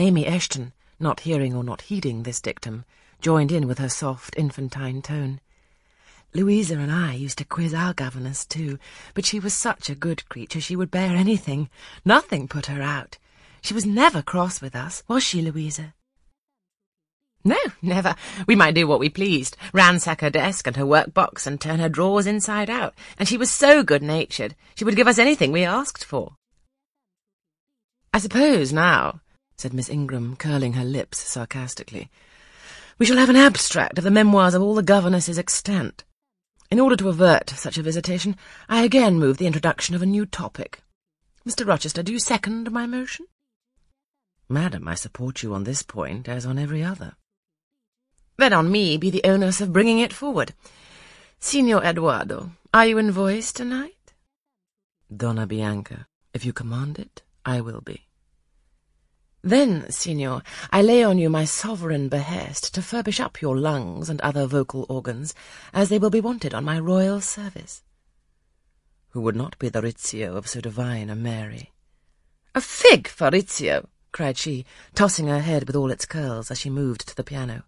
Amy Eshton, not hearing or not heeding this dictum, joined in with her soft, infantine tone. Louisa and I used to quiz our governess, too, but she was such a good creature she would bear anything. Nothing put her out. She was never cross with us, was she, Louisa? No, never. We might do what we pleased, ransack her desk and her work-box and turn her drawers inside out, and she was so good-natured, she would give us anything we asked for. I suppose now, said Miss Ingram, curling her lips sarcastically, we shall have an abstract of the memoirs of all the governesses extant. In order to avert such a visitation, I again move the introduction of a new topic. Mr. Rochester, do you second my motion? Madam, I support you on this point as on every other. Then on me be the onus of bringing it forward. Signior Eduardo, are you in voice tonight? Donna Bianca, if you command it, I will be. Then, signior, I lay on you my sovereign behest to furbish up your lungs and other vocal organs, as they will be wanted on my royal service. Who would not be the Rizzio of so divine a Mary? A fig for Rizzio, cried she, tossing her head with all its curls as she moved to the piano.